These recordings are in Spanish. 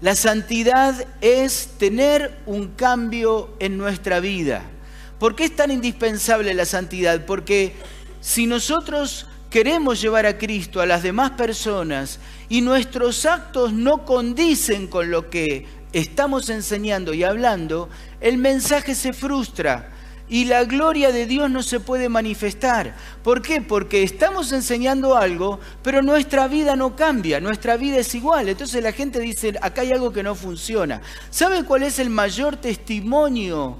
La santidad es tener un cambio en nuestra vida. ¿Por qué es tan indispensable la santidad? Porque si nosotros queremos llevar a Cristo a las demás personas y nuestros actos no condicen con lo que estamos enseñando y hablando, el mensaje se frustra y la gloria de Dios no se puede manifestar. ¿Por qué? Porque estamos enseñando algo, pero nuestra vida no cambia, nuestra vida es igual. Entonces la gente dice, acá hay algo que no funciona. ¿Sabe cuál es el mayor testimonio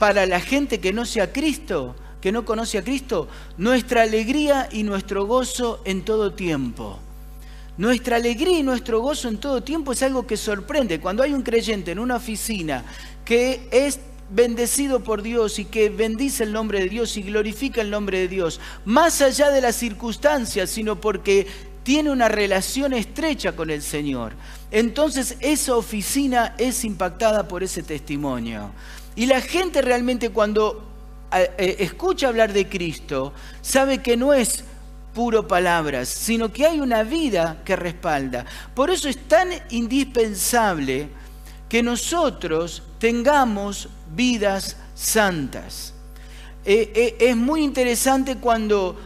para la gente que no sea Cristo? que no conoce a Cristo, nuestra alegría y nuestro gozo en todo tiempo. Nuestra alegría y nuestro gozo en todo tiempo es algo que sorprende. Cuando hay un creyente en una oficina que es bendecido por Dios y que bendice el nombre de Dios y glorifica el nombre de Dios, más allá de las circunstancias, sino porque tiene una relación estrecha con el Señor. Entonces esa oficina es impactada por ese testimonio. Y la gente realmente cuando eh, escucha hablar de Cristo, sabe que no es puro palabras, sino que hay una vida que respalda. Por eso es tan indispensable que nosotros tengamos vidas santas. Eh, eh, es muy interesante cuando,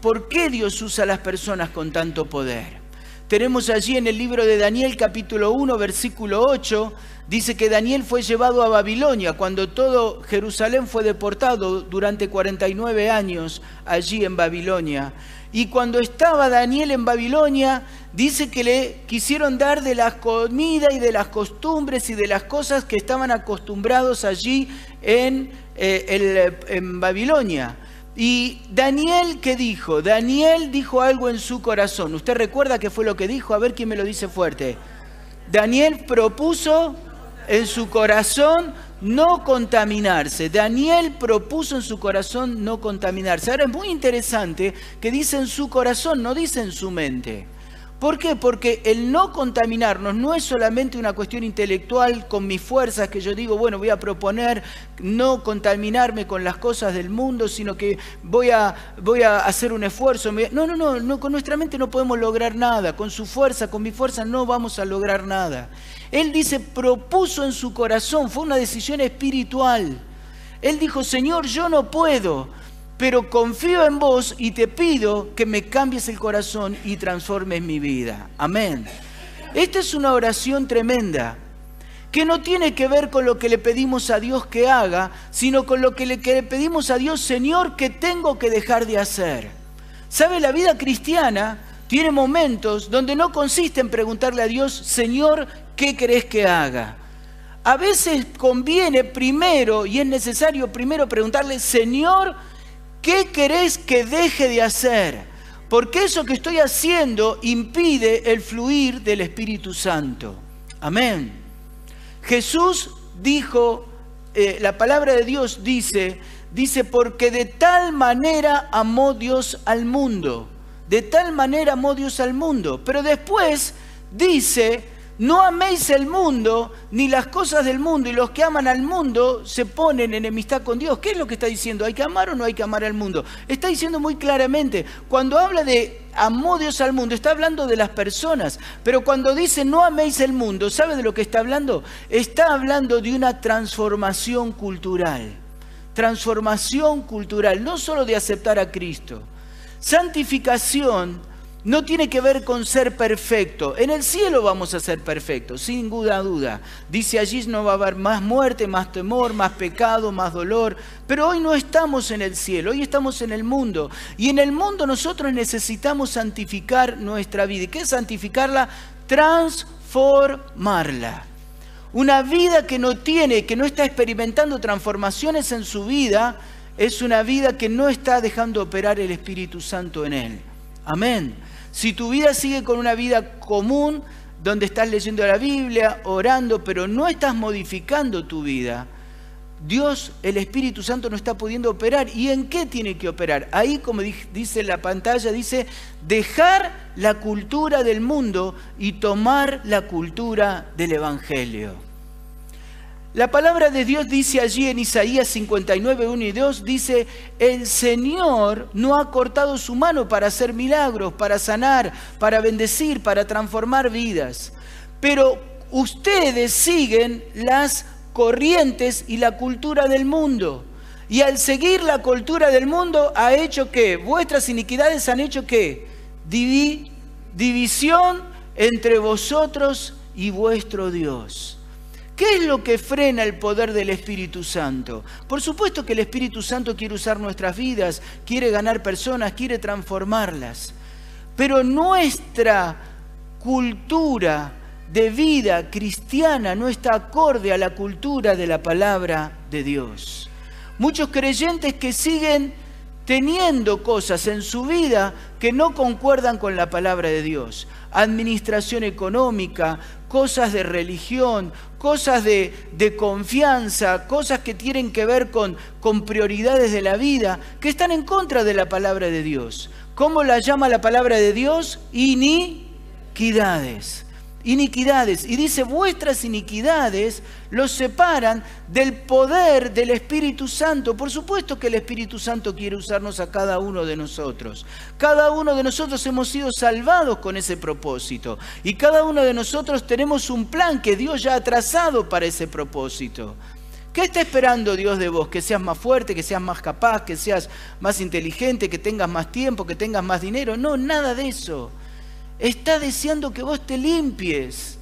¿por qué Dios usa a las personas con tanto poder? Tenemos allí en el libro de Daniel capítulo 1, versículo 8, dice que Daniel fue llevado a Babilonia cuando todo Jerusalén fue deportado durante 49 años allí en Babilonia. Y cuando estaba Daniel en Babilonia, dice que le quisieron dar de la comida y de las costumbres y de las cosas que estaban acostumbrados allí en, eh, en Babilonia. Y Daniel, ¿qué dijo? Daniel dijo algo en su corazón. ¿Usted recuerda qué fue lo que dijo? A ver quién me lo dice fuerte. Daniel propuso en su corazón no contaminarse. Daniel propuso en su corazón no contaminarse. Ahora es muy interesante que dice en su corazón, no dice en su mente. ¿Por qué? Porque el no contaminarnos no es solamente una cuestión intelectual con mis fuerzas que yo digo, bueno, voy a proponer no contaminarme con las cosas del mundo, sino que voy a, voy a hacer un esfuerzo. No, no, no, no, con nuestra mente no podemos lograr nada, con su fuerza, con mi fuerza no vamos a lograr nada. Él dice, propuso en su corazón, fue una decisión espiritual. Él dijo, Señor, yo no puedo, pero confío en vos y te pido que me cambies el corazón y transformes mi vida. Amén. Esta es una oración tremenda que no tiene que ver con lo que le pedimos a Dios que haga, sino con lo que le pedimos a Dios, Señor, que tengo que dejar de hacer. ¿Sabe? La vida cristiana tiene momentos donde no consiste en preguntarle a Dios, Señor, ¿qué crees que haga? A veces conviene primero, y es necesario primero preguntarle, Señor, ¿Qué querés que deje de hacer? Porque eso que estoy haciendo impide el fluir del Espíritu Santo. Amén. Jesús dijo, eh, la palabra de Dios dice, dice, porque de tal manera amó Dios al mundo. De tal manera amó Dios al mundo. Pero después dice, no améis el mundo ni las cosas del mundo y los que aman al mundo se ponen en enemistad con Dios. ¿Qué es lo que está diciendo? ¿Hay que amar o no hay que amar al mundo? Está diciendo muy claramente, cuando habla de amó Dios al mundo, está hablando de las personas, pero cuando dice no améis el mundo, ¿sabe de lo que está hablando? Está hablando de una transformación cultural. Transformación cultural, no solo de aceptar a Cristo. Santificación no tiene que ver con ser perfecto. En el cielo vamos a ser perfectos, sin ninguna duda. Dice allí no va a haber más muerte, más temor, más pecado, más dolor. Pero hoy no estamos en el cielo, hoy estamos en el mundo. Y en el mundo nosotros necesitamos santificar nuestra vida. ¿Y qué es santificarla? Transformarla. Una vida que no tiene, que no está experimentando transformaciones en su vida, es una vida que no está dejando operar el Espíritu Santo en él. Amén. Si tu vida sigue con una vida común, donde estás leyendo la Biblia, orando, pero no estás modificando tu vida, Dios, el Espíritu Santo, no está pudiendo operar. ¿Y en qué tiene que operar? Ahí, como dice la pantalla, dice dejar la cultura del mundo y tomar la cultura del Evangelio. La palabra de Dios dice allí en Isaías 59, 1 y 2, dice, el Señor no ha cortado su mano para hacer milagros, para sanar, para bendecir, para transformar vidas. pero ustedes siguen las corrientes y la cultura del mundo. Y al seguir la cultura del mundo ha hecho que vuestras iniquidades han hecho que división entre vosotros y vuestro Dios. ¿Qué es lo que frena el poder del Espíritu Santo? Por supuesto que el Espíritu Santo quiere usar nuestras vidas, quiere ganar personas, quiere transformarlas. Pero nuestra cultura de vida cristiana no está acorde a la cultura de la palabra de Dios. Muchos creyentes que siguen teniendo cosas en su vida que no concuerdan con la palabra de Dios. Administración económica, cosas de religión, cosas de, confianza, cosas que tienen que ver con, con prioridades de la vida, que están en contra de la palabra de Dios. ¿Cómo la llama la palabra de Dios? Iniquidades iniquidades. Y dice, vuestras iniquidades los separan del poder del Espíritu Santo. Por supuesto que el Espíritu Santo quiere usarnos a cada uno de nosotros. Cada uno de nosotros hemos sido salvados con ese propósito. Y cada uno de nosotros tenemos un plan que Dios ya ha trazado para ese propósito. ¿Qué está esperando Dios de vos? Que seas más fuerte, que seas más capaz, que seas más inteligente, que tengas más tiempo, que tengas más dinero. No, nada de eso está deseando que vos te limpies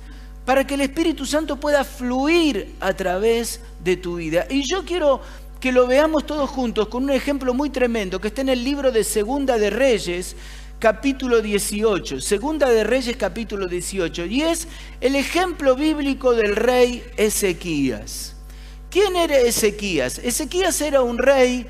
para que el Espíritu Santo pueda fluir a través de tu vida. Y yo quiero que lo veamos todos juntos con un ejemplo muy tremendo que está en el libro de Segunda de Reyes, capítulo 18. Segunda de Reyes, capítulo 18. Y es el ejemplo bíblico del rey Ezequías. ¿Quién era Ezequías? Ezequías era un rey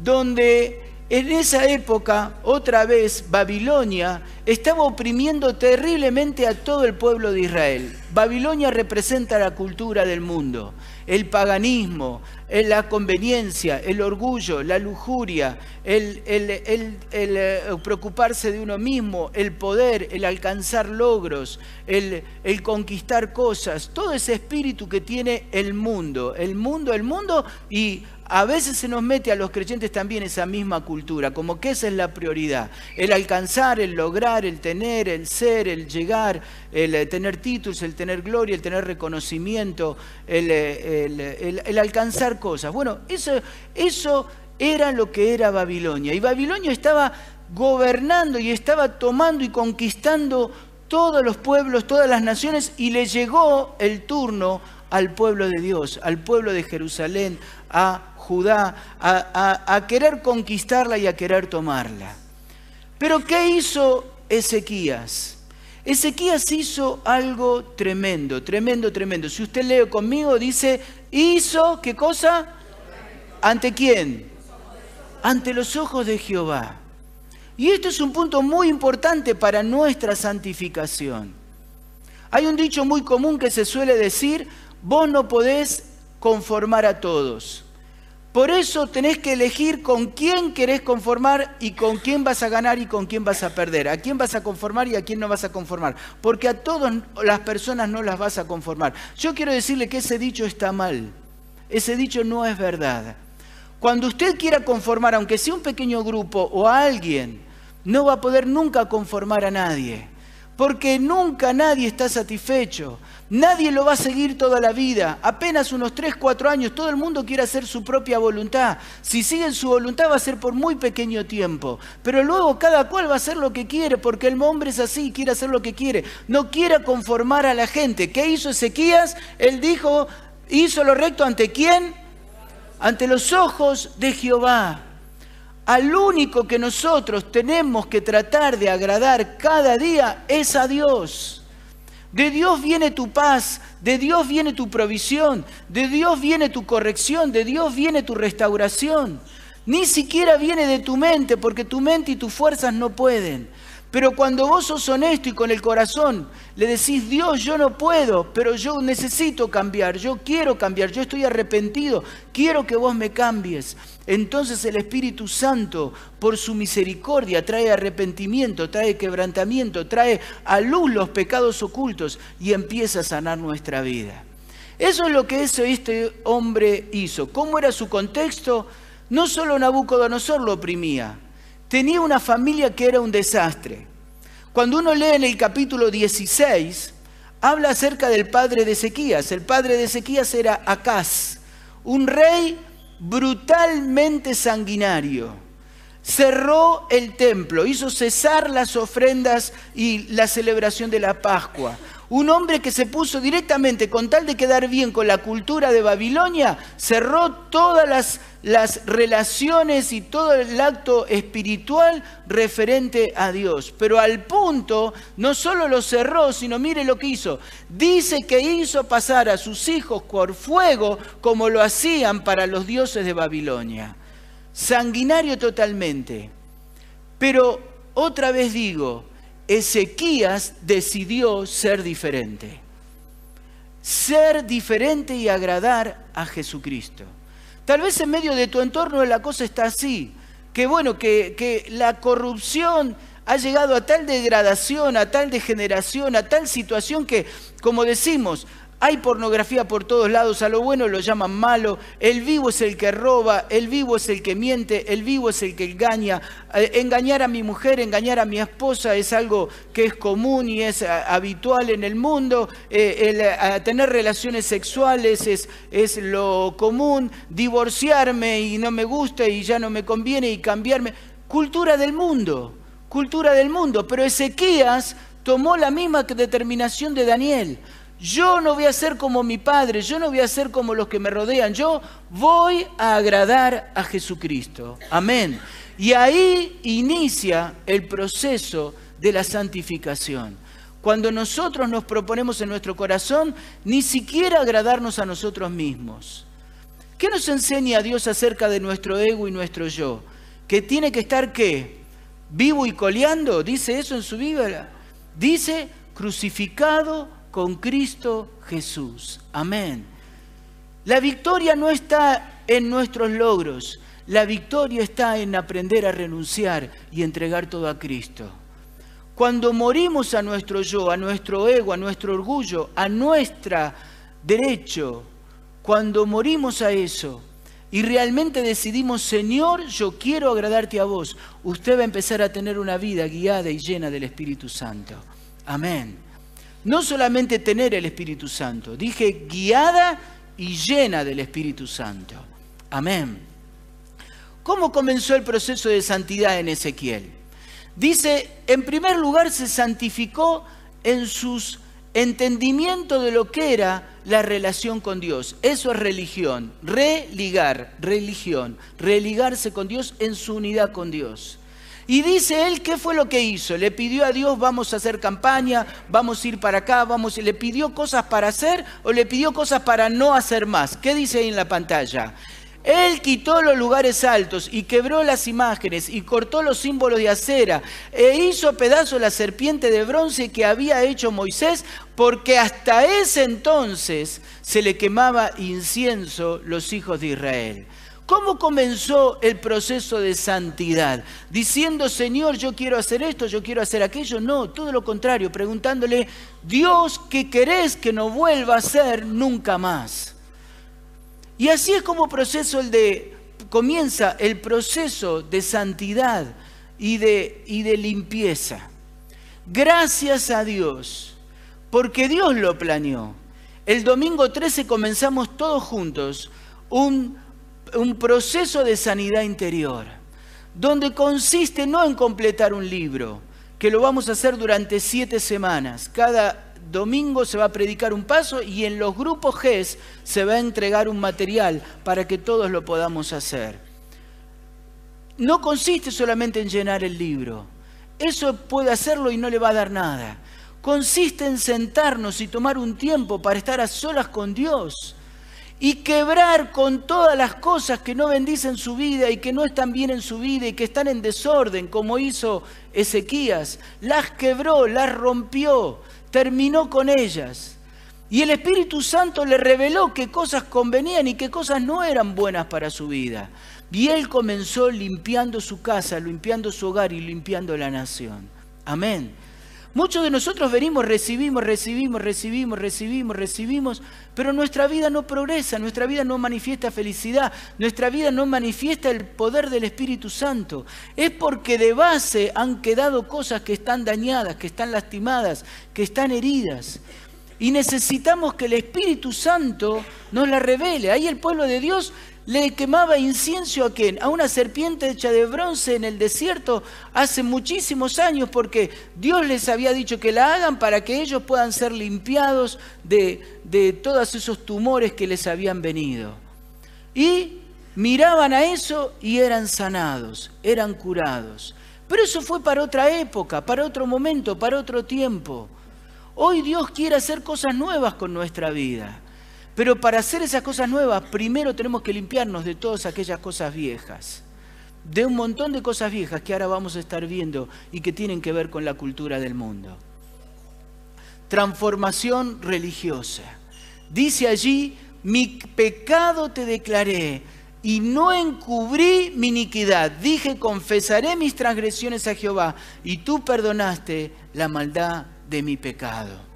donde en esa época, otra vez, Babilonia estaba oprimiendo terriblemente a todo el pueblo de Israel. Babilonia representa la cultura del mundo, el paganismo, la conveniencia, el orgullo, la lujuria, el, eh, preocuparse de uno mismo, el poder, el alcanzar logros, el, el conquistar cosas, todo ese espíritu que tiene el mundo, el mundo, el mundo y a veces se nos mete a los creyentes también esa misma cultura, como que esa es la prioridad, el alcanzar, el lograr, el tener, el ser, el llegar, el eh, tener títulos, el tener gloria, el tener reconocimiento, eh, el, alcanzar cosas. Bueno, eso, eso era lo que era Babilonia. Y Babilonia estaba gobernando y estaba tomando y conquistando todos los pueblos, todas las naciones, y le llegó el turno al pueblo de Dios, al pueblo de Jerusalén, a Judá a, querer conquistarla y a querer tomarla. Pero ¿qué hizo Ezequías? Ezequías hizo algo tremendo, tremendo, tremendo. Si usted lee conmigo, dice, hizo, ¿qué cosa? ¿Ante quién? Ante los ojos de Jehová. Y esto es un punto muy importante para nuestra santificación. Hay un dicho muy común que se suele decir, vos no podés conformar a todos. Por eso tenés que elegir con quién querés conformar y con quién vas a ganar y con quién vas a perder. A quién vas a conformar y a quién no vas a conformar. Porque a todas las personas no las vas a conformar. Yo quiero decirle que ese dicho está mal. Ese dicho no es verdad. Cuando usted quiera conformar, aunque sea un pequeño grupo o a alguien, no va a poder nunca conformar a nadie. Porque nunca nadie está satisfecho. Nadie lo va a seguir toda la vida. Apenas unos 3, 4 años, todo el mundo quiere hacer su propia voluntad. Si siguen su voluntad va a ser por muy pequeño tiempo. Pero luego cada cual va a hacer lo que quiere, porque el hombre es así, quiere hacer lo que quiere. No quiere conformar a la gente. ¿Qué hizo Ezequías? Él dijo, hizo lo recto ante quién? Ante los ojos de Jehová. Al único que nosotros tenemos que tratar de agradar cada día es a Dios. De Dios viene tu paz, de Dios viene tu provisión, de Dios viene tu corrección, de Dios viene tu restauración. Ni siquiera viene de tu mente, porque tu mente y tus fuerzas no pueden. Pero cuando vos sos honesto y con el corazón le decís, Dios, yo no puedo, pero yo necesito cambiar, yo quiero cambiar, yo estoy arrepentido, quiero que vos me cambies. Entonces el Espíritu Santo, por su misericordia, trae arrepentimiento, trae quebrantamiento, trae a luz los pecados ocultos y empieza a sanar nuestra vida. Eso es lo que este hombre hizo. ¿Cómo era su contexto? No solo Nabucodonosor lo oprimía, tenía una familia que era un desastre. Cuando uno lee en el capítulo 16, habla acerca del padre de Ezequías. El padre de Ezequías era Acaz, un rey brutalmente sanguinario. Cerró el templo, hizo cesar las ofrendas y la celebración de la Pascua. Un hombre que se puso directamente, con tal de quedar bien con la cultura de Babilonia, cerró todas las, las relaciones y todo el acto espiritual referente a Dios. Pero al punto, no solo lo cerró, sino mire lo que hizo. Dice que hizo pasar a sus hijos por fuego como lo hacían para los dioses de Babilonia. Sanguinario totalmente. Pero otra vez digo, Ezequías decidió ser diferente. Ser diferente y agradar a Jesucristo. Tal vez en medio de tu entorno la cosa está así. Que bueno, que, que la corrupción ha llegado a tal degradación, a tal degeneración, a tal situación que, como decimos, hay pornografía por todos lados, a lo bueno lo llaman malo, el vivo es el que roba, el vivo es el que miente, el vivo es el que engaña. Eh, engañar a mi mujer, engañar a mi esposa es algo que es común y es habitual en el mundo. Eh, tener relaciones sexuales es, es lo común. Divorciarme y no me gusta y ya no me conviene y cambiarme. Cultura del mundo, cultura del mundo. Pero Ezequías tomó la misma determinación de Daniel. Yo no voy a ser como mi padre, yo no voy a ser como los que me rodean, yo voy a agradar a Jesucristo. Amén. Y ahí inicia el proceso de la santificación. Cuando nosotros nos proponemos en nuestro corazón ni siquiera agradarnos a nosotros mismos. ¿Qué nos enseña Dios acerca de nuestro ego y nuestro yo? Que tiene que estar qué? Vivo y coleando, dice eso en su Biblia. Dice crucificado con Cristo Jesús. Amén. La victoria no está en nuestros logros, la victoria está en aprender a renunciar y entregar todo a Cristo. Cuando morimos a nuestro yo, a nuestro ego, a nuestro orgullo, a nuestro derecho, cuando morimos a eso y realmente decidimos, Señor, yo quiero agradarte a vos, usted va a empezar a tener una vida guiada y llena del Espíritu Santo. Amén no solamente tener el Espíritu Santo, dije guiada y llena del Espíritu Santo. Amén. ¿Cómo comenzó el proceso de santidad en Ezequiel? Dice, en primer lugar se santificó en sus entendimiento de lo que era la relación con Dios. Eso es religión, religar, religión, religarse con Dios en su unidad con Dios. Y dice él, ¿qué fue lo que hizo? Le pidió a Dios, vamos a hacer campaña, vamos a ir para acá, vamos, le pidió cosas para hacer o le pidió cosas para no hacer más. ¿Qué dice ahí en la pantalla? Él quitó los lugares altos y quebró las imágenes y cortó los símbolos de acera e hizo pedazo la serpiente de bronce que había hecho Moisés porque hasta ese entonces se le quemaba incienso los hijos de Israel. ¿Cómo comenzó el proceso de santidad? Diciendo, Señor, yo quiero hacer esto, yo quiero hacer aquello. No, todo lo contrario, preguntándole, Dios, ¿qué querés que no vuelva a ser nunca más? Y así es como comienza el proceso de santidad y de, y de limpieza. Gracias a Dios, porque Dios lo planeó. El domingo 13 comenzamos todos juntos un un proceso de sanidad interior, donde consiste no en completar un libro, que lo vamos a hacer durante siete semanas. Cada domingo se va a predicar un paso y en los grupos GES se va a entregar un material para que todos lo podamos hacer. No consiste solamente en llenar el libro. Eso puede hacerlo y no le va a dar nada. Consiste en sentarnos y tomar un tiempo para estar a solas con Dios y quebrar con todas las cosas que no bendicen su vida y que no están bien en su vida y que están en desorden, como hizo Ezequías. Las quebró, las rompió, terminó con ellas. Y el Espíritu Santo le reveló qué cosas convenían y qué cosas no eran buenas para su vida. Y él comenzó limpiando su casa, limpiando su hogar y limpiando la nación. Amén. Muchos de nosotros venimos, recibimos, recibimos, recibimos, recibimos, recibimos, pero nuestra vida no progresa, nuestra vida no manifiesta felicidad, nuestra vida no manifiesta el poder del Espíritu Santo. Es porque de base han quedado cosas que están dañadas, que están lastimadas, que están heridas. y necesitamos que el Espíritu Santo nos la revele. Ahí el pueblo de Dios le quemaba incienso a quién? A una serpiente hecha de bronce en el desierto hace muchísimos años porque Dios les había dicho que la hagan para que ellos puedan ser limpiados de, de todos esos tumores que les habían venido. Y miraban a eso y eran sanados, eran curados. Pero eso fue para otra época, para otro momento, para otro tiempo. Hoy Dios quiere hacer cosas nuevas con nuestra vida. Pero para hacer esas cosas nuevas, primero tenemos que limpiarnos de todas aquellas cosas viejas. De un montón de cosas viejas que ahora vamos a estar viendo y que tienen que ver con la cultura del mundo. Transformación religiosa. Dice allí, mi pecado te declaré y no encubrí mi iniquidad. Dije, confesaré mis transgresiones a Jehová y tú perdonaste la maldad de mi pecado.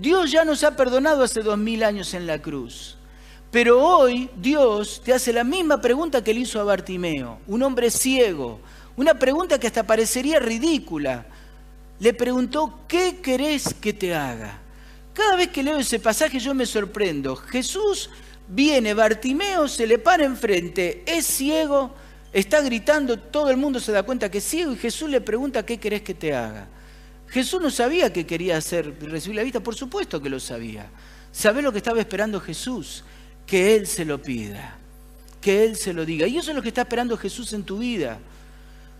Dios ya nos ha perdonado hace dos mil años en la cruz. Pero hoy Dios te hace la misma pregunta que le hizo a Bartimeo, un hombre ciego. Una pregunta que hasta parecería ridícula. Le preguntó, ¿qué querés que te haga? Cada vez que leo ese pasaje yo me sorprendo. Jesús viene, Bartimeo se le para enfrente, es ciego, está gritando, todo el mundo se da cuenta que es ciego y Jesús le pregunta, ¿qué querés que te haga? Jesús no sabía que quería hacer, recibir la vista, por supuesto que lo sabía. ¿Sabe lo que estaba esperando Jesús? Que Él se lo pida, que Él se lo diga. Y eso es lo que está esperando Jesús en tu vida.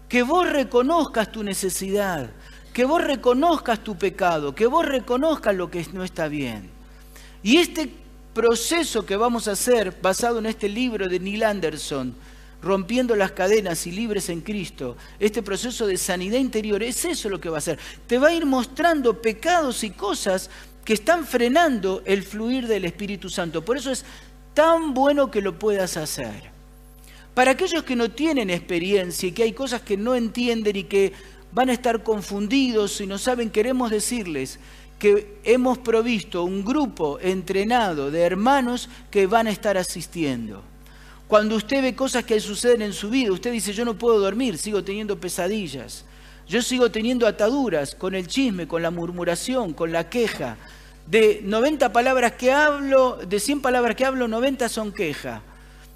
Que vos reconozcas tu necesidad, que vos reconozcas tu pecado, que vos reconozcas lo que no está bien. Y este proceso que vamos a hacer, basado en este libro de Neil Anderson, rompiendo las cadenas y libres en Cristo, este proceso de sanidad interior, es eso lo que va a hacer. Te va a ir mostrando pecados y cosas que están frenando el fluir del Espíritu Santo. Por eso es tan bueno que lo puedas hacer. Para aquellos que no tienen experiencia y que hay cosas que no entienden y que van a estar confundidos y no saben, queremos decirles que hemos provisto un grupo entrenado de hermanos que van a estar asistiendo. Cuando usted ve cosas que suceden en su vida, usted dice, yo no puedo dormir, sigo teniendo pesadillas. Yo sigo teniendo ataduras con el chisme, con la murmuración, con la queja. De 90 palabras que hablo, de 100 palabras que hablo, 90 son queja.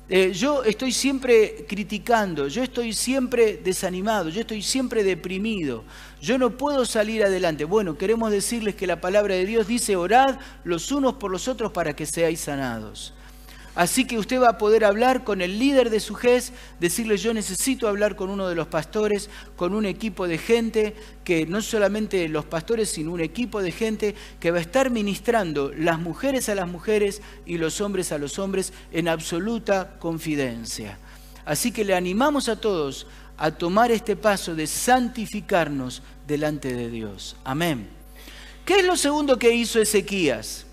Eh, yo estoy siempre criticando, yo estoy siempre desanimado, yo estoy siempre deprimido, yo no puedo salir adelante. Bueno, queremos decirles que la palabra de Dios dice, orad los unos por los otros para que seáis sanados. Así que usted va a poder hablar con el líder de su GES, decirle yo necesito hablar con uno de los pastores, con un equipo de gente, que no solamente los pastores, sino un equipo de gente que va a estar ministrando las mujeres a las mujeres y los hombres a los hombres en absoluta confidencia. Así que le animamos a todos a tomar este paso de santificarnos delante de Dios. Amén. ¿Qué es lo segundo que hizo Ezequías?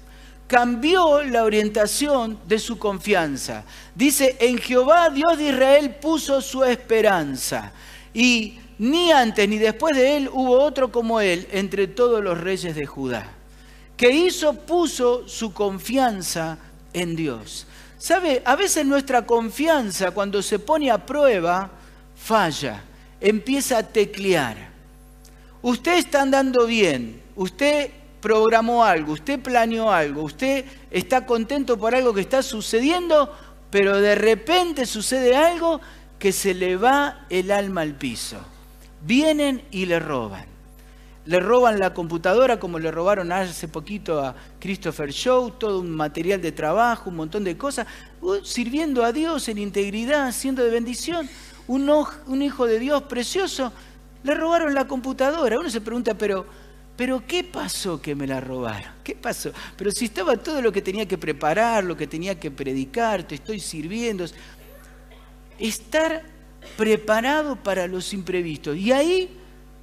Cambió la orientación de su confianza. Dice, en Jehová Dios de Israel puso su esperanza. Y ni antes ni después de él hubo otro como él entre todos los reyes de Judá. Que hizo, puso su confianza en Dios. ¿Sabe? A veces nuestra confianza cuando se pone a prueba falla, empieza a teclear. Usted está andando bien, usted programó algo, usted planeó algo, usted está contento por algo que está sucediendo, pero de repente sucede algo que se le va el alma al piso. Vienen y le roban. Le roban la computadora como le robaron hace poquito a Christopher Show, todo un material de trabajo, un montón de cosas, uh, sirviendo a Dios en integridad, siendo de bendición. Un, un hijo de Dios precioso, le robaron la computadora. Uno se pregunta, pero pero ¿qué pasó que me la robaron? ¿Qué pasó? Pero si estaba todo lo que tenía que preparar, lo que tenía que predicar, te estoy sirviendo. Estar preparado para los imprevistos. Y ahí,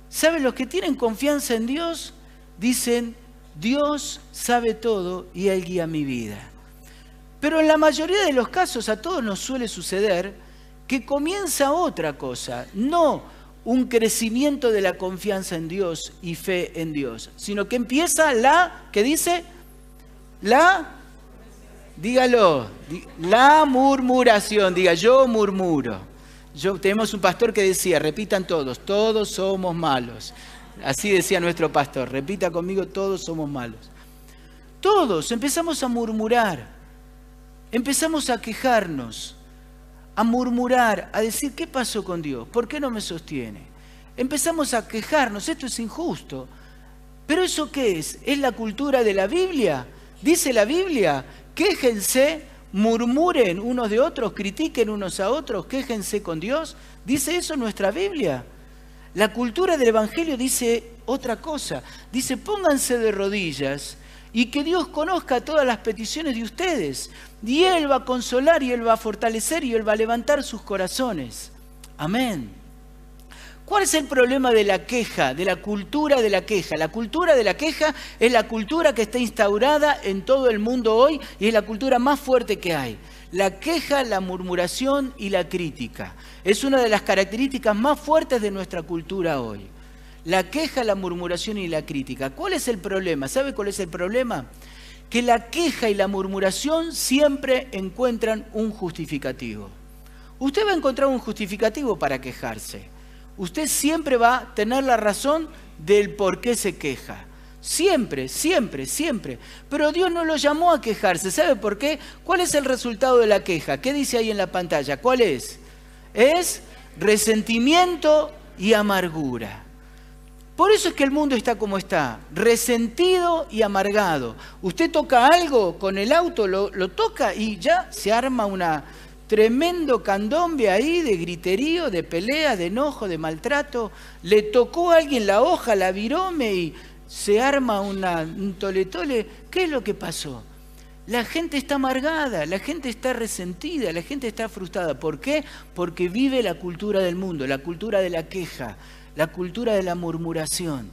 ¿saben? Los que tienen confianza en Dios dicen, Dios sabe todo y Él guía mi vida. Pero en la mayoría de los casos a todos nos suele suceder que comienza otra cosa. No un crecimiento de la confianza en Dios y fe en Dios, sino que empieza la, ¿qué dice? La, dígalo, la murmuración, diga, yo murmuro. Yo, tenemos un pastor que decía, repitan todos, todos somos malos. Así decía nuestro pastor, repita conmigo, todos somos malos. Todos empezamos a murmurar, empezamos a quejarnos, a murmurar, a decir, ¿qué pasó con Dios? ¿Por qué no me sostiene? Empezamos a quejarnos, esto es injusto. ¿Pero eso qué es? ¿Es la cultura de la Biblia? Dice la Biblia, quéjense, murmuren unos de otros, critiquen unos a otros, quéjense con Dios. ¿Dice eso nuestra Biblia? La cultura del Evangelio dice otra cosa. Dice, pónganse de rodillas y que Dios conozca todas las peticiones de ustedes. Y Él va a consolar y Él va a fortalecer y Él va a levantar sus corazones. Amén. ¿Cuál es el problema de la queja, de la cultura de la queja? La cultura de la queja es la cultura que está instaurada en todo el mundo hoy y es la cultura más fuerte que hay. La queja, la murmuración y la crítica. Es una de las características más fuertes de nuestra cultura hoy. La queja, la murmuración y la crítica. ¿Cuál es el problema? ¿Sabe cuál es el problema? Que la queja y la murmuración siempre encuentran un justificativo. Usted va a encontrar un justificativo para quejarse. Usted siempre va a tener la razón del por qué se queja. Siempre, siempre, siempre. Pero Dios no lo llamó a quejarse. ¿Sabe por qué? ¿Cuál es el resultado de la queja? ¿Qué dice ahí en la pantalla? ¿Cuál es? Es resentimiento y amargura. Por eso es que el mundo está como está, resentido y amargado. Usted toca algo con el auto, lo, toca y ya se arma una tremendo candombe ahí de griterío, de pelea, de enojo, de maltrato. Le tocó a alguien la hoja, la virome y se arma un toletole, ¿qué es lo que pasó? La gente está amargada, la gente está resentida, la gente está frustrada. ¿Por qué? Porque vive la cultura del mundo, la cultura de la queja, la cultura de la murmuración.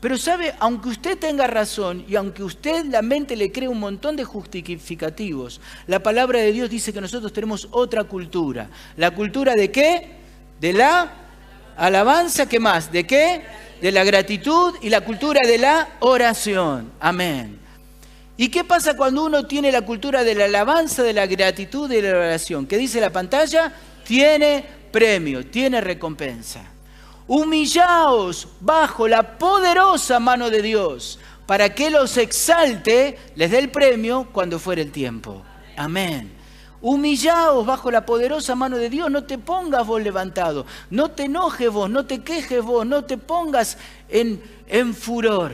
Pero sabe, aunque usted tenga razón y aunque usted la mente le cree un montón de justificativos, la palabra de Dios dice que nosotros tenemos otra cultura. ¿La cultura de qué? De la alabanza, ¿qué más? ¿De qué? de la gratitud y la cultura de la oración. Amén. ¿Y qué pasa cuando uno tiene la cultura de la alabanza, de la gratitud y de la oración? ¿Qué dice la pantalla? Tiene premio, tiene recompensa. Humillaos bajo la poderosa mano de Dios para que los exalte, les dé el premio cuando fuere el tiempo. Amén. Humillaos bajo la poderosa mano de Dios, no te pongas vos levantado, no te enojes vos, no te quejes vos, no te pongas en, en furor,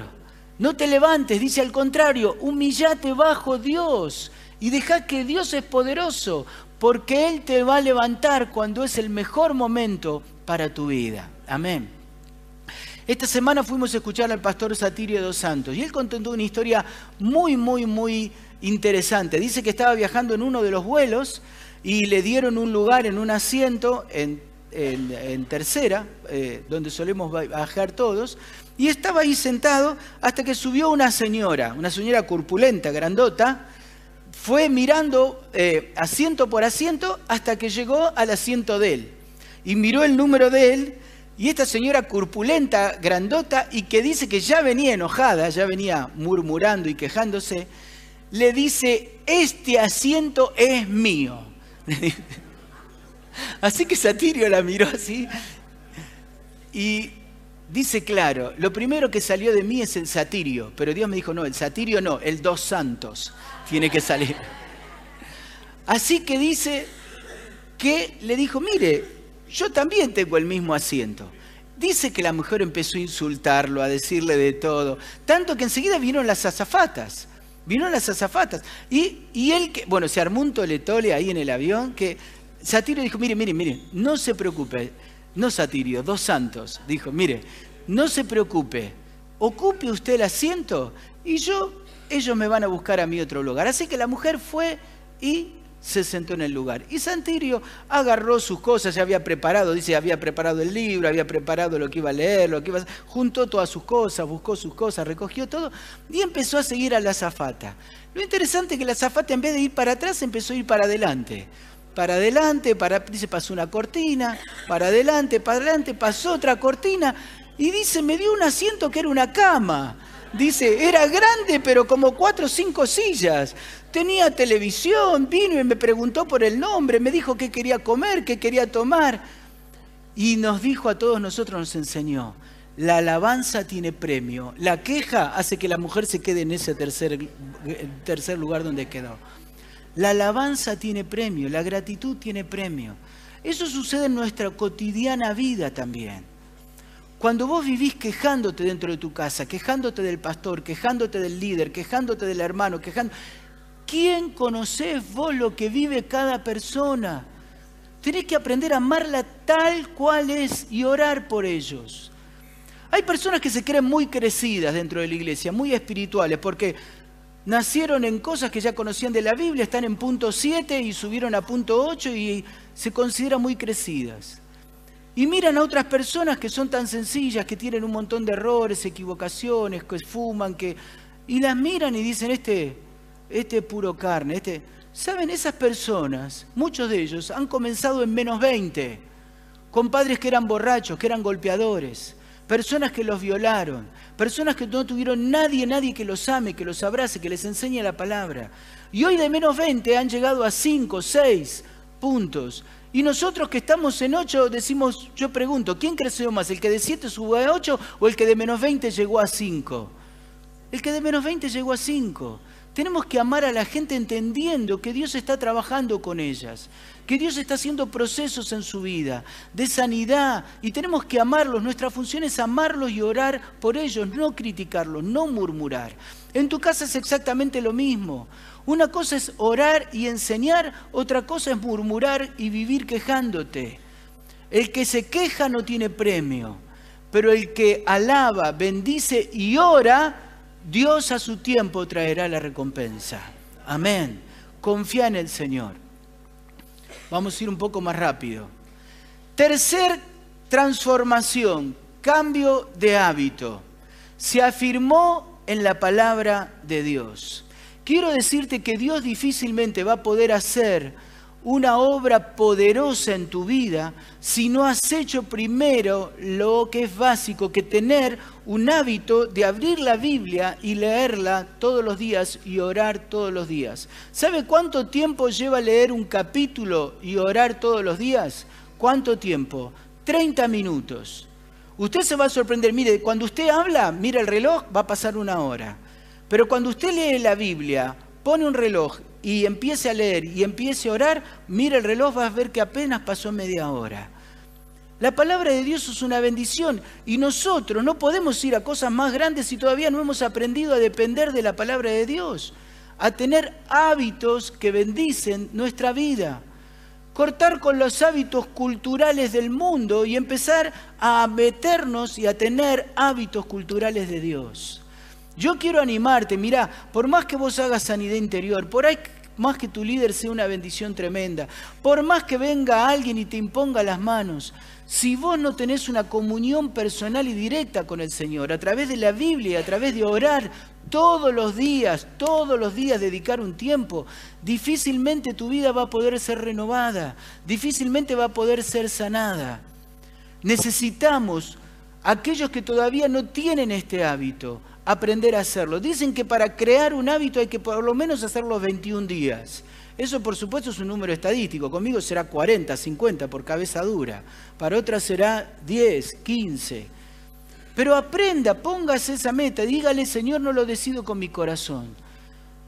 no te levantes, dice al contrario, humillate bajo Dios y deja que Dios es poderoso, porque Él te va a levantar cuando es el mejor momento para tu vida. Amén. Esta semana fuimos a escuchar al pastor Satirio dos Santos y él contó una historia muy, muy, muy interesante. Dice que estaba viajando en uno de los vuelos y le dieron un lugar en un asiento en, tercera, eh, donde solemos bajar todos, y estaba ahí sentado hasta que subió una señora, una señora corpulenta, grandota, fue mirando eh, asiento por asiento hasta que llegó al asiento de él. Y miró el número de él y esta señora corpulenta, grandota, y que dice que ya venía enojada, ya venía murmurando y quejándose, le dice, este asiento es mío. Así que Satirio la miró así y dice claro, lo primero que salió de mí es el Satirio, pero Dios me dijo, no, el Satirio no, el dos santos tiene que salir. Así que dice que le dijo, mire, yo también tengo el mismo asiento. Dice que la mujer empezó a insultarlo, a decirle de todo, tanto que enseguida vinieron las azafatas. Vino las azafatas. Y, y él, que, bueno, se armó un toletole ahí en el avión que Satirio dijo, mire, mire, mire, no se preocupe. No Satirio, dos santos. Dijo, mire, no se preocupe. Ocupe usted el asiento y yo, ellos me van a buscar a mi otro lugar. Así que la mujer fue y se sentó en el lugar. Y Santirio agarró sus cosas, ya había preparado, dice, había preparado el libro, había preparado lo que iba a leer, lo que iba a... juntó todas sus cosas, buscó sus cosas, recogió todo y empezó a seguir a la zafata. Lo interesante es que la zafata en vez de ir para atrás empezó a ir para adelante. Para adelante, para, dice, pasó una cortina, para adelante, para adelante, pasó otra cortina y dice, me dio un asiento que era una cama. Dice, era grande, pero como cuatro o cinco sillas. Tenía televisión, vino y me preguntó por el nombre, me dijo qué quería comer, qué quería tomar. Y nos dijo a todos nosotros, nos enseñó, la alabanza tiene premio. La queja hace que la mujer se quede en ese tercer, tercer lugar donde quedó. La alabanza tiene premio, la gratitud tiene premio. Eso sucede en nuestra cotidiana vida también. Cuando vos vivís quejándote dentro de tu casa, quejándote del pastor, quejándote del líder, quejándote del hermano, quejando... ¿Quién conocés vos lo que vive cada persona? Tenés que aprender a amarla tal cual es y orar por ellos. Hay personas que se creen muy crecidas dentro de la iglesia, muy espirituales, porque nacieron en cosas que ya conocían de la Biblia, están en punto 7 y subieron a punto 8 y se consideran muy crecidas. Y miran a otras personas que son tan sencillas, que tienen un montón de errores, equivocaciones, que fuman, que... Y las miran y dicen, este, este es puro carne, este... ¿Saben? Esas personas, muchos de ellos, han comenzado en menos 20, con padres que eran borrachos, que eran golpeadores, personas que los violaron, personas que no tuvieron nadie, nadie que los ame, que los abrace, que les enseñe la palabra. Y hoy de menos 20 han llegado a 5, 6 puntos. Y nosotros que estamos en 8 decimos, yo pregunto, ¿quién creció más? ¿El que de 7 subió a 8 o el que de menos 20 llegó a 5? El que de menos 20 llegó a 5. Tenemos que amar a la gente entendiendo que Dios está trabajando con ellas, que Dios está haciendo procesos en su vida de sanidad y tenemos que amarlos. Nuestra función es amarlos y orar por ellos, no criticarlos, no murmurar. En tu casa es exactamente lo mismo. Una cosa es orar y enseñar, otra cosa es murmurar y vivir quejándote. El que se queja no tiene premio, pero el que alaba, bendice y ora, Dios a su tiempo traerá la recompensa. Amén. Confía en el Señor. Vamos a ir un poco más rápido. Tercer transformación, cambio de hábito. Se afirmó en la palabra de Dios. Quiero decirte que Dios difícilmente va a poder hacer una obra poderosa en tu vida si no has hecho primero lo que es básico, que tener un hábito de abrir la Biblia y leerla todos los días y orar todos los días. ¿Sabe cuánto tiempo lleva leer un capítulo y orar todos los días? ¿Cuánto tiempo? 30 minutos. Usted se va a sorprender, mire, cuando usted habla, mira el reloj, va a pasar una hora. Pero cuando usted lee la Biblia, pone un reloj y empiece a leer y empiece a orar, mira el reloj, vas a ver que apenas pasó media hora. La palabra de Dios es una bendición y nosotros no podemos ir a cosas más grandes si todavía no hemos aprendido a depender de la palabra de Dios, a tener hábitos que bendicen nuestra vida, cortar con los hábitos culturales del mundo y empezar a meternos y a tener hábitos culturales de Dios. Yo quiero animarte, mira, por más que vos hagas sanidad interior, por más que tu líder sea una bendición tremenda, por más que venga alguien y te imponga las manos, si vos no tenés una comunión personal y directa con el Señor, a través de la Biblia, a través de orar todos los días, todos los días dedicar un tiempo, difícilmente tu vida va a poder ser renovada, difícilmente va a poder ser sanada. Necesitamos, aquellos que todavía no tienen este hábito, aprender a hacerlo. Dicen que para crear un hábito hay que por lo menos hacerlo 21 días. Eso por supuesto es un número estadístico. Conmigo será 40, 50 por cabeza dura. Para otras será 10, 15. Pero aprenda, póngase esa meta. Dígale, Señor, no lo decido con mi corazón.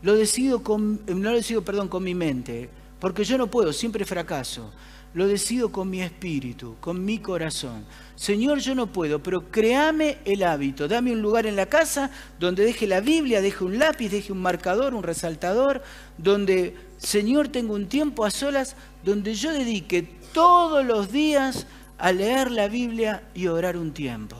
Lo decido con, no lo decido, perdón, con mi mente. Porque yo no puedo, siempre fracaso lo decido con mi espíritu, con mi corazón. Señor, yo no puedo, pero créame el hábito. Dame un lugar en la casa donde deje la Biblia, deje un lápiz, deje un marcador, un resaltador, donde, Señor, tengo un tiempo a solas, donde yo dedique todos los días a leer la Biblia y orar un tiempo.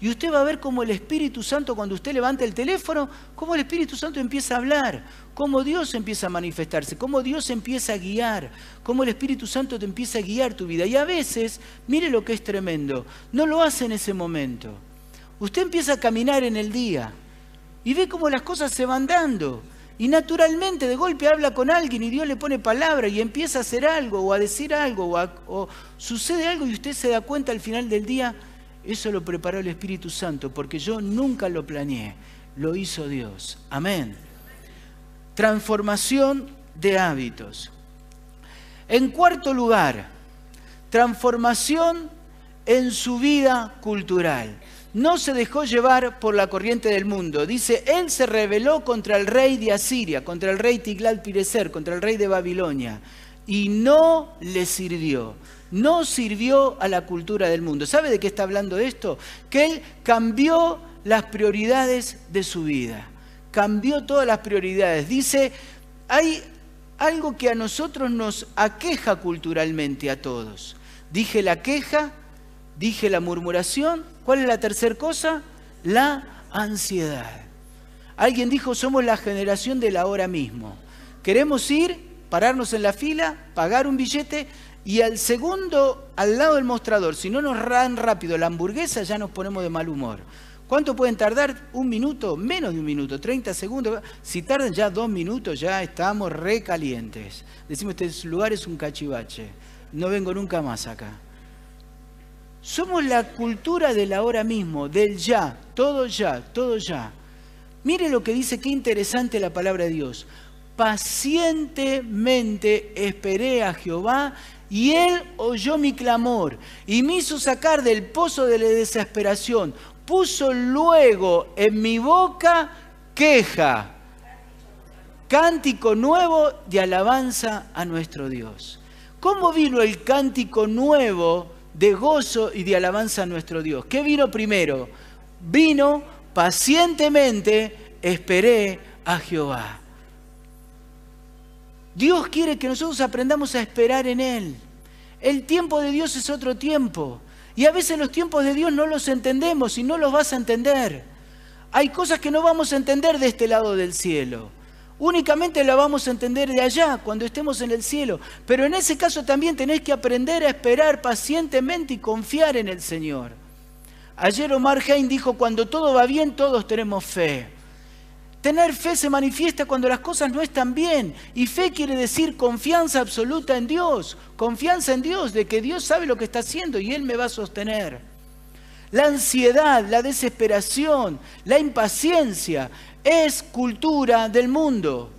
Y usted va a ver cómo el Espíritu Santo, cuando usted levanta el teléfono, cómo el Espíritu Santo empieza a hablar, cómo Dios empieza a manifestarse, cómo Dios empieza a guiar, cómo el Espíritu Santo te empieza a guiar tu vida. Y a veces, mire lo que es tremendo, no lo hace en ese momento. Usted empieza a caminar en el día y ve cómo las cosas se van dando. Y naturalmente de golpe habla con alguien y Dios le pone palabra y empieza a hacer algo o a decir algo o, sucede algo y usted se da cuenta al final del día eso lo preparó el Espíritu Santo porque yo nunca lo planeé, lo hizo Dios. Amén. Transformación de hábitos. En cuarto lugar, transformación en su vida cultural. no se dejó llevar por la corriente del mundo. Dice, él se rebeló contra el rey de Asiria, contra el rey Tiglat-Pileser, contra el rey de Babilonia, y no le sirvió. No sirvió a la cultura del mundo. ¿Sabe de qué está hablando esto? Que él cambió las prioridades de su vida. Cambió todas las prioridades. Dice, hay algo que a nosotros nos aqueja culturalmente a todos. Dije la queja, dije la murmuración. ¿Cuál es la tercera cosa? La ansiedad. Alguien dijo, somos la generación del ahora mismo. Queremos ir, pararnos en la fila, pagar un billete y al segundo, al lado del mostrador, si no nos ran rápido la hamburguesa, ya nos ponemos de mal humor. ¿Cuánto pueden tardar? Un minuto, menos de un minuto, 30 segundos. Si tardan ya dos minutos, ya estamos recalientes. Decimos, este lugar es un cachivache. No vengo nunca más acá. Somos la cultura del ahora mismo, del ya, todo ya, todo ya. Mire lo que dice, qué interesante la palabra de Dios. Pacientemente esperé a Jehová y él oyó mi clamor y me hizo sacar del pozo de la desesperación. Puso luego en mi boca queja, cántico nuevo de alabanza a nuestro Dios. ¿Cómo vino el cántico nuevo de gozo y de alabanza a nuestro Dios? ¿Qué vino primero? Vino pacientemente, esperé a Jehová. Dios quiere que nosotros aprendamos a esperar en Él. El tiempo de Dios es otro tiempo. Y a veces los tiempos de Dios no los entendemos y no los vas a entender. Hay cosas que no vamos a entender de este lado del cielo. Únicamente la vamos a entender de allá, cuando estemos en el cielo. Pero en ese caso también tenés que aprender a esperar pacientemente y confiar en el Señor. Ayer Omar Hain dijo, cuando todo va bien, todos tenemos fe. Tener fe se manifiesta cuando las cosas no están bien. Y fe quiere decir confianza absoluta en Dios. Confianza en Dios de que Dios sabe lo que está haciendo y Él me va a sostener. La ansiedad, la desesperación, la impaciencia es cultura del mundo.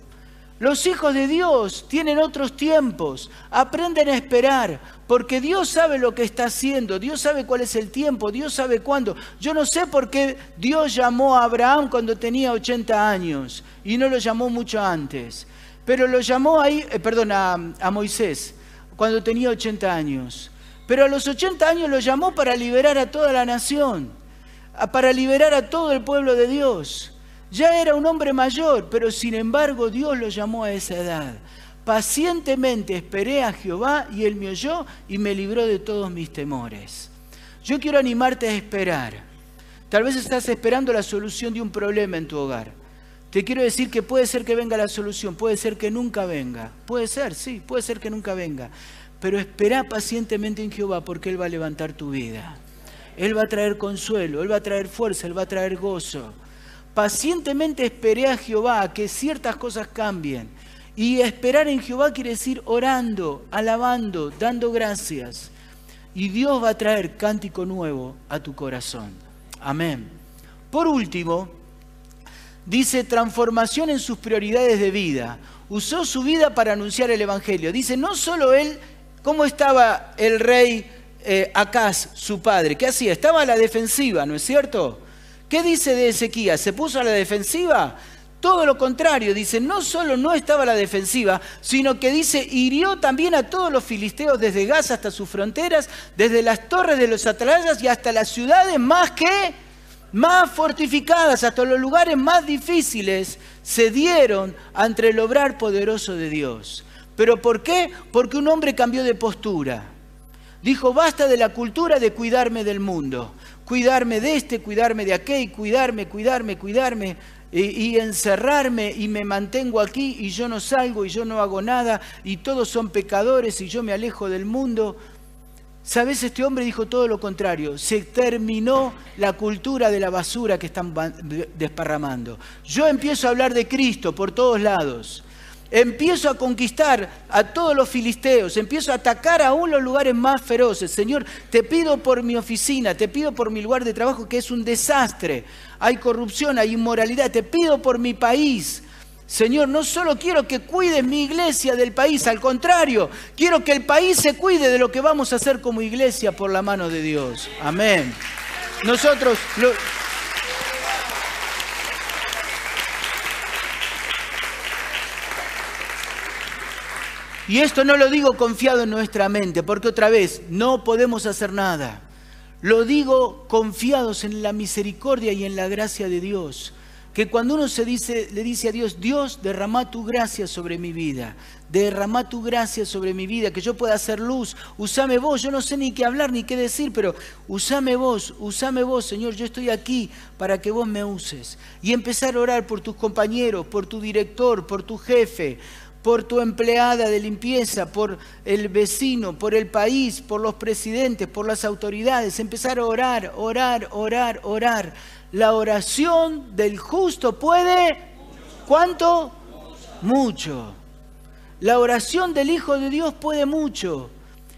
Los hijos de Dios tienen otros tiempos, aprenden a esperar, porque Dios sabe lo que está haciendo, Dios sabe cuál es el tiempo, Dios sabe cuándo. Yo no sé por qué Dios llamó a Abraham cuando tenía 80 años y no lo llamó mucho antes, pero lo llamó ahí, eh, perdón, a, a Moisés cuando tenía 80 años. Pero a los 80 años lo llamó para liberar a toda la nación, para liberar a todo el pueblo de Dios. Ya era un hombre mayor, pero sin embargo Dios lo llamó a esa edad. Pacientemente esperé a Jehová y él me oyó y me libró de todos mis temores. Yo quiero animarte a esperar. Tal vez estás esperando la solución de un problema en tu hogar. Te quiero decir que puede ser que venga la solución, puede ser que nunca venga. Puede ser, sí, puede ser que nunca venga. Pero espera pacientemente en Jehová porque Él va a levantar tu vida. Él va a traer consuelo, Él va a traer fuerza, Él va a traer gozo. Pacientemente esperé a Jehová a que ciertas cosas cambien. Y esperar en Jehová quiere decir orando, alabando, dando gracias. Y Dios va a traer cántico nuevo a tu corazón. Amén. Por último, dice transformación en sus prioridades de vida. Usó su vida para anunciar el Evangelio. Dice, no solo él, ¿cómo estaba el rey eh, Acaz, su padre? ¿Qué hacía? Estaba a la defensiva, ¿no es cierto? ¿Qué dice de Ezequías? ¿Se puso a la defensiva? Todo lo contrario, dice, no solo no estaba a la defensiva, sino que dice, hirió también a todos los filisteos desde Gaza hasta sus fronteras, desde las torres de los atalayas y hasta las ciudades más que, más fortificadas, hasta los lugares más difíciles, se dieron ante el obrar poderoso de Dios. ¿Pero por qué? Porque un hombre cambió de postura. Dijo, basta de la cultura de cuidarme del mundo cuidarme de este, cuidarme de aquel, cuidarme, cuidarme, cuidarme. Y, encerrarme y me mantengo aquí y yo no salgo y yo no hago nada y todos son pecadores y yo me alejo del mundo. ¿Sabes? Este hombre dijo todo lo contrario. Se terminó la cultura de la basura que están desparramando. Yo empiezo a hablar de Cristo por todos lados. Empiezo a conquistar a todos los filisteos, empiezo a atacar aún los lugares más feroces. Señor, te pido por mi oficina, te pido por mi lugar de trabajo que es un desastre. Hay corrupción, hay inmoralidad, te pido por mi país. Señor, no solo quiero que cuides mi iglesia del país, al contrario, quiero que el país se cuide de lo que vamos a hacer como iglesia por la mano de Dios. Amén. nosotros... Y esto no lo digo confiado en nuestra mente, porque otra vez no podemos hacer nada. Lo digo confiados en la misericordia y en la gracia de Dios. Que cuando uno se dice, le dice a Dios, Dios, derrama tu gracia sobre mi vida, derrama tu gracia sobre mi vida, que yo pueda hacer luz, usame vos, yo no sé ni qué hablar ni qué decir, pero usame vos, usame vos, Señor, yo estoy aquí para que vos me uses. Y empezar a orar por tus compañeros, por tu director, por tu jefe, por tu empleada de limpieza, por el vecino, por el país, por los presidentes, por las autoridades. Empezar a orar, orar, orar, orar. La oración del justo puede... ¿Cuánto? Mucho. La oración del Hijo de Dios puede mucho.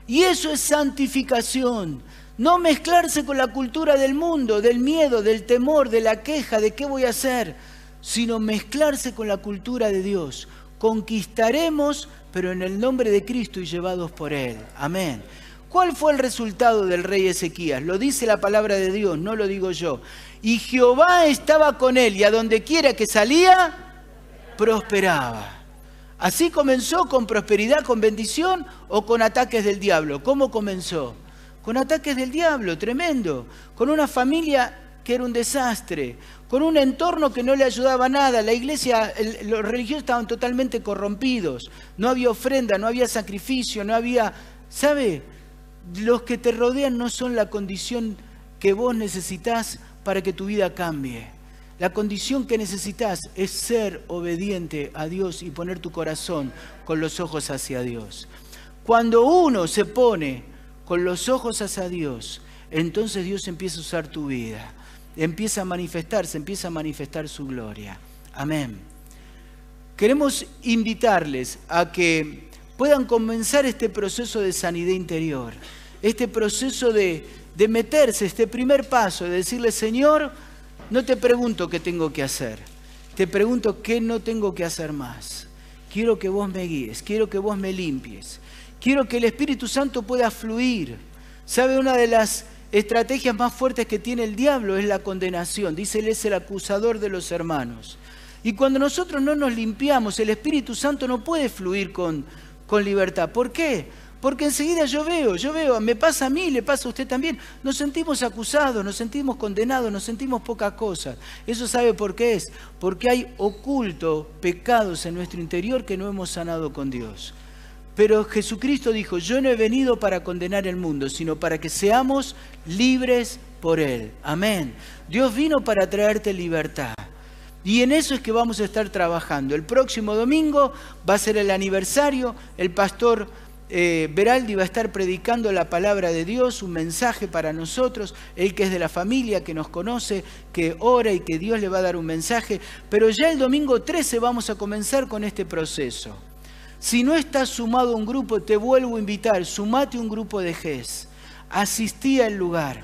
Y eso es santificación. No mezclarse con la cultura del mundo, del miedo, del temor, de la queja, de qué voy a hacer, sino mezclarse con la cultura de Dios conquistaremos, pero en el nombre de Cristo y llevados por Él. Amén. ¿Cuál fue el resultado del rey Ezequías? Lo dice la palabra de Dios, no lo digo yo. Y Jehová estaba con él y a donde quiera que salía, prosperaba. ¿Así comenzó con prosperidad, con bendición o con ataques del diablo? ¿Cómo comenzó? Con ataques del diablo, tremendo. Con una familia que era un desastre, con un entorno que no le ayudaba nada. La iglesia, los religiosos estaban totalmente corrompidos. No había ofrenda, no había sacrificio, no había... ¿Sabe? Los que te rodean no son la condición que vos necesitas para que tu vida cambie. La condición que necesitas es ser obediente a Dios y poner tu corazón con los ojos hacia Dios. Cuando uno se pone con los ojos hacia Dios, entonces Dios empieza a usar tu vida empieza a manifestarse, empieza a manifestar su gloria. Amén. Queremos invitarles a que puedan comenzar este proceso de sanidad interior, este proceso de, de meterse, este primer paso, de decirle, Señor, no te pregunto qué tengo que hacer, te pregunto qué no tengo que hacer más. Quiero que vos me guíes, quiero que vos me limpies, quiero que el Espíritu Santo pueda fluir. ¿Sabe una de las estrategias más fuertes que tiene el diablo es la condenación. Dice, él es el acusador de los hermanos. Y cuando nosotros no nos limpiamos, el Espíritu Santo no puede fluir con, con libertad. ¿Por qué? Porque enseguida yo veo, yo veo, me pasa a mí, le pasa a usted también. Nos sentimos acusados, nos sentimos condenados, nos sentimos poca cosa. Eso sabe por qué es. Porque hay oculto pecados en nuestro interior que no hemos sanado con Dios. Pero Jesucristo dijo, yo no he venido para condenar el mundo, sino para que seamos libres por Él. Amén. Dios vino para traerte libertad. Y en eso es que vamos a estar trabajando. El próximo domingo va a ser el aniversario. El pastor eh, Beraldi va a estar predicando la palabra de Dios, un mensaje para nosotros. Él que es de la familia, que nos conoce, que ora y que Dios le va a dar un mensaje. Pero ya el domingo 13 vamos a comenzar con este proceso. Si no estás sumado a un grupo, te vuelvo a invitar, sumate a un grupo de GES, asistí al lugar,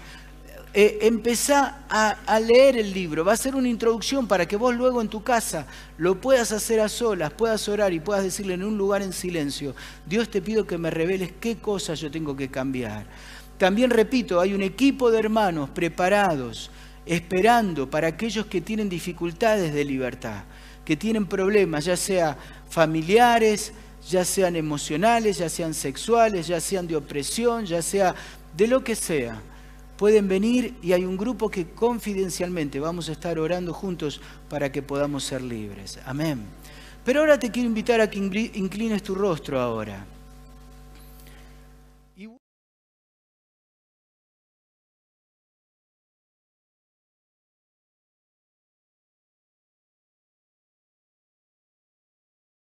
eh, empezá a, a, leer el libro, va a ser una introducción para que vos luego en tu casa lo puedas hacer a solas, puedas orar y puedas decirle en un lugar en silencio, Dios te pido que me reveles qué cosas yo tengo que cambiar. También repito, hay un equipo de hermanos preparados, esperando para aquellos que tienen dificultades de libertad, que tienen problemas, ya sea familiares, ya sean emocionales, ya sean sexuales, ya sean de opresión, ya sea de lo que sea. Pueden venir y hay un grupo que confidencialmente vamos a estar orando juntos para que podamos ser libres. Amén. Pero ahora te quiero invitar a que inclines tu rostro ahora.